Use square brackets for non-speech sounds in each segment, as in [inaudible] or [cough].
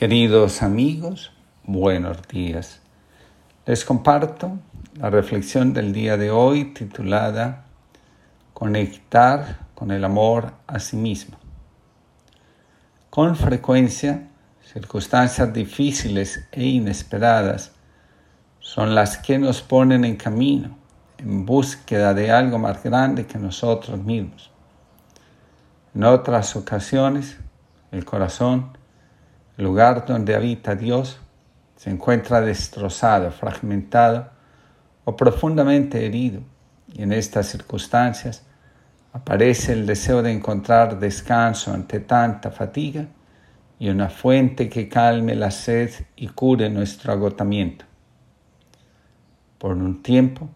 Queridos amigos, buenos días. Les comparto la reflexión del día de hoy titulada Conectar con el amor a sí mismo. Con frecuencia, circunstancias difíciles e inesperadas son las que nos ponen en camino, en búsqueda de algo más grande que nosotros mismos. En otras ocasiones, el corazón el lugar donde habita Dios se encuentra destrozado, fragmentado o profundamente herido. Y en estas circunstancias aparece el deseo de encontrar descanso ante tanta fatiga y una fuente que calme la sed y cure nuestro agotamiento. Por un tiempo,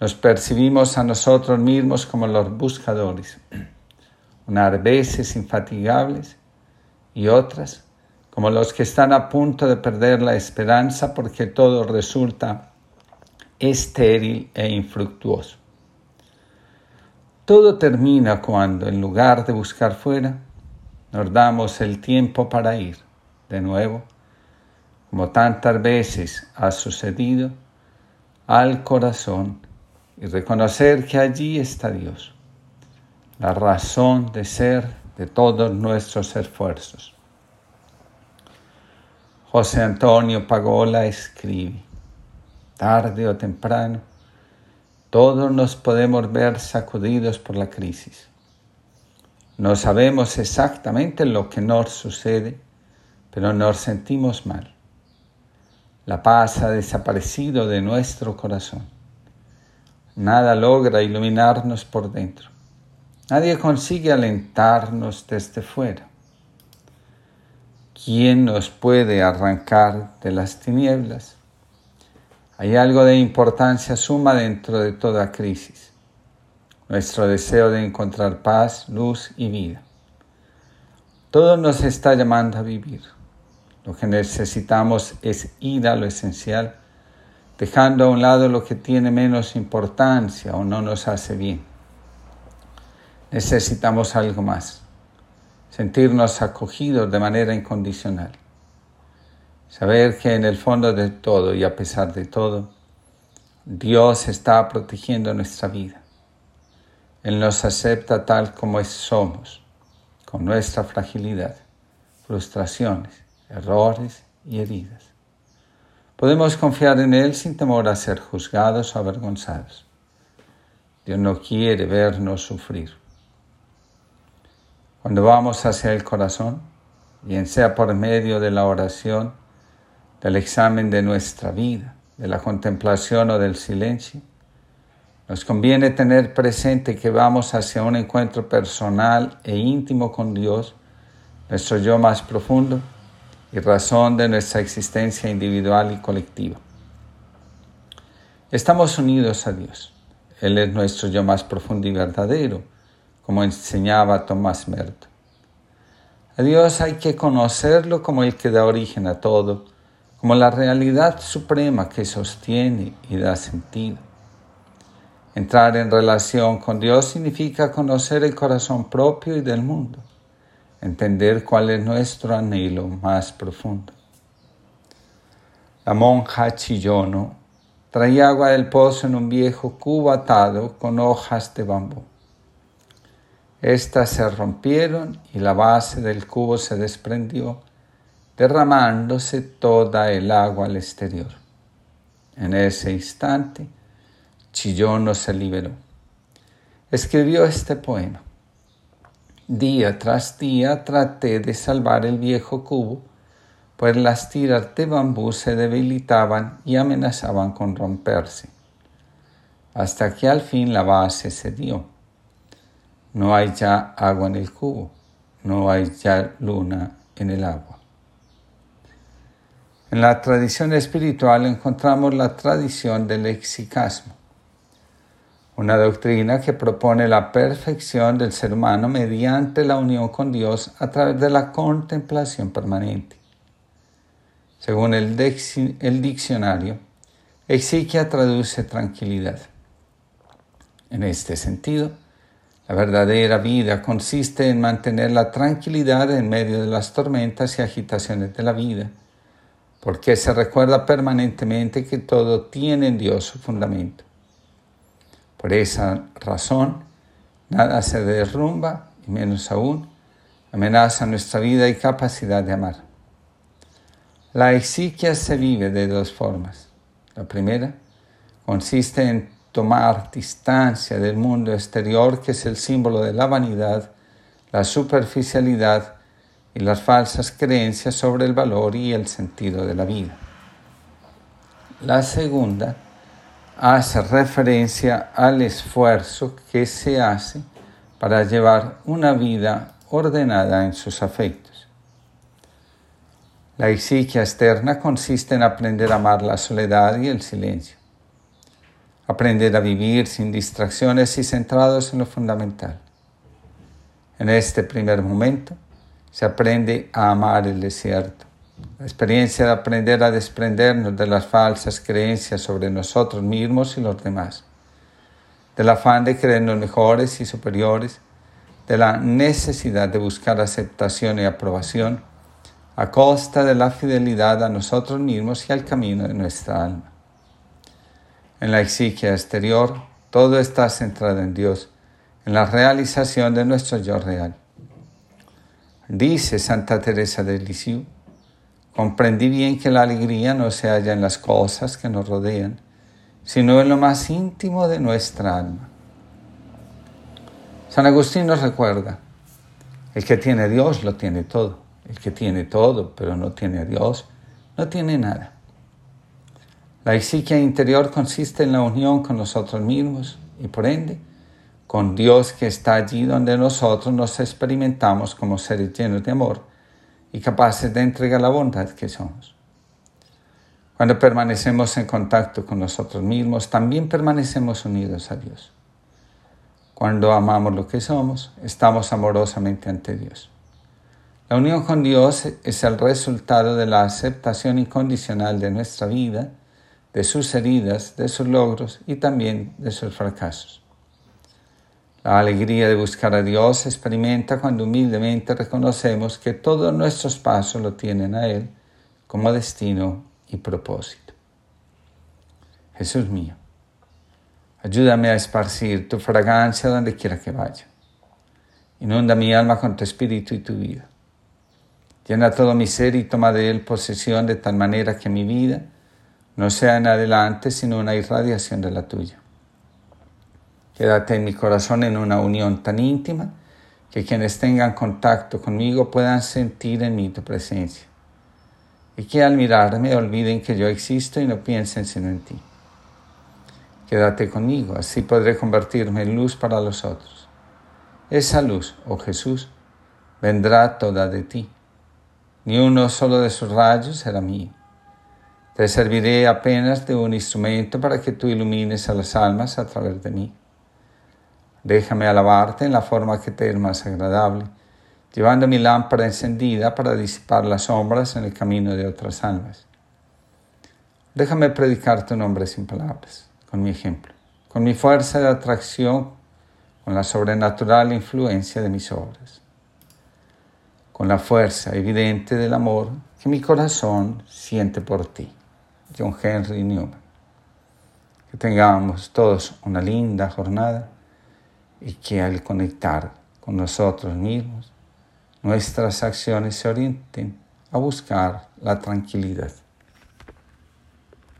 nos percibimos a nosotros mismos como los buscadores, [clears throat] unas veces infatigables y otras como los que están a punto de perder la esperanza porque todo resulta estéril e infructuoso. Todo termina cuando, en lugar de buscar fuera, nos damos el tiempo para ir de nuevo, como tantas veces ha sucedido, al corazón y reconocer que allí está Dios, la razón de ser de todos nuestros esfuerzos. José Antonio Pagola escribe, tarde o temprano, todos nos podemos ver sacudidos por la crisis. No sabemos exactamente lo que nos sucede, pero nos sentimos mal. La paz ha desaparecido de nuestro corazón. Nada logra iluminarnos por dentro. Nadie consigue alentarnos desde fuera. ¿Quién nos puede arrancar de las tinieblas? Hay algo de importancia suma dentro de toda crisis, nuestro deseo de encontrar paz, luz y vida. Todo nos está llamando a vivir. Lo que necesitamos es ir a lo esencial, dejando a un lado lo que tiene menos importancia o no nos hace bien. Necesitamos algo más sentirnos acogidos de manera incondicional. Saber que en el fondo de todo y a pesar de todo, Dios está protegiendo nuestra vida. Él nos acepta tal como somos, con nuestra fragilidad, frustraciones, errores y heridas. Podemos confiar en Él sin temor a ser juzgados o avergonzados. Dios no quiere vernos sufrir. Cuando vamos hacia el corazón, bien sea por medio de la oración, del examen de nuestra vida, de la contemplación o del silencio, nos conviene tener presente que vamos hacia un encuentro personal e íntimo con Dios, nuestro yo más profundo y razón de nuestra existencia individual y colectiva. Estamos unidos a Dios. Él es nuestro yo más profundo y verdadero como enseñaba Tomás Merton. A Dios hay que conocerlo como el que da origen a todo, como la realidad suprema que sostiene y da sentido. Entrar en relación con Dios significa conocer el corazón propio y del mundo, entender cuál es nuestro anhelo más profundo. La monja Chillono traía agua del pozo en un viejo cubo atado con hojas de bambú. Estas se rompieron y la base del cubo se desprendió, derramándose toda el agua al exterior. En ese instante, Chillono se liberó. Escribió este poema. Día tras día traté de salvar el viejo cubo, pues las tiras de bambú se debilitaban y amenazaban con romperse, hasta que al fin la base cedió no hay ya agua en el cubo, no hay ya luna en el agua. En la tradición espiritual encontramos la tradición del lexicasmo, una doctrina que propone la perfección del ser humano mediante la unión con Dios a través de la contemplación permanente. Según el, el diccionario, exiquia traduce tranquilidad. En este sentido, La verdadera vida consiste en mantener la tranquilidad en medio de las tormentas y agitaciones de la vida, porque se recuerda permanentemente que todo tiene en Dios su fundamento. Por esa razón, nada se derrumba, y menos aún, amenaza nuestra vida y capacidad de amar. La exiquia se vive de dos formas. La primera consiste en tomar distancia del mundo exterior que es el símbolo de la vanidad, la superficialidad y las falsas creencias sobre el valor y el sentido de la vida. La segunda hace referencia al esfuerzo que se hace para llevar una vida ordenada en sus afectos. La psiquia externa consiste en aprender a amar la soledad y el silencio aprender a vivir sin distracciones y centrados en lo fundamental. En este primer momento se aprende a amar el desierto. La experiencia de aprender a desprendernos de las falsas creencias sobre nosotros mismos y los demás, del afán de creernos mejores y superiores, de la necesidad de buscar aceptación y aprobación a costa de la fidelidad a nosotros mismos y al camino de nuestra alma en la exigia exterior, todo está centrado en Dios, en la realización de nuestro yo real. Dice Santa Teresa de Lisieux, comprendí bien que la alegría no se halla en las cosas que nos rodean, sino en lo más íntimo de nuestra alma. San Agustín nos recuerda, el que tiene a Dios lo tiene todo, el que tiene todo pero no tiene a Dios, no tiene nada. La psique interior consiste en la unión con nosotros mismos y por ende con Dios que está allí donde nosotros nos experimentamos como seres llenos de amor y capaces de entregar la bondad que somos. Cuando permanecemos en contacto con nosotros mismos, también permanecemos unidos a Dios. Cuando amamos lo que somos, estamos amorosamente ante Dios. La unión con Dios es el resultado de la aceptación incondicional de nuestra vida de sus heridas, de sus logros y también de sus fracasos. La alegría de buscar a Dios se experimenta cuando humildemente reconocemos que todos nuestros pasos lo tienen a Él como destino y propósito. Jesús mío, ayúdame a esparcir tu fragancia donde quiera que vaya. Inunda mi alma con tu espíritu y tu vida. Llena todo mi ser y toma de él posesión de tal manera que mi vida no sea en adelante sino una irradiación de la tuya. Quédate en mi corazón en una unión tan íntima que quienes tengan contacto conmigo puedan sentir en mí tu presencia y que al mirarme olviden que yo existo y no piensen sino en ti. Quédate conmigo, así podré convertirme en luz para los otros. Esa luz, oh Jesús, vendrá toda de ti. Ni uno solo de sus rayos será mío te serviré apenas de un instrumento para que tú ilumines a las almas a través de mí. Déjame alabarte en la forma que te es más agradable, llevando mi lámpara encendida para disipar las sombras en el camino de otras almas. Déjame predicar tu nombre sin palabras, con mi ejemplo, con mi fuerza de atracción, con la sobrenatural influencia de mis obras, con la fuerza evidente del amor que mi corazón siente por ti. John Henry Newman. Que tengamos todos una linda jornada y que al conectar con nosotros mismos, nuestras acciones se orienten a buscar la tranquilidad.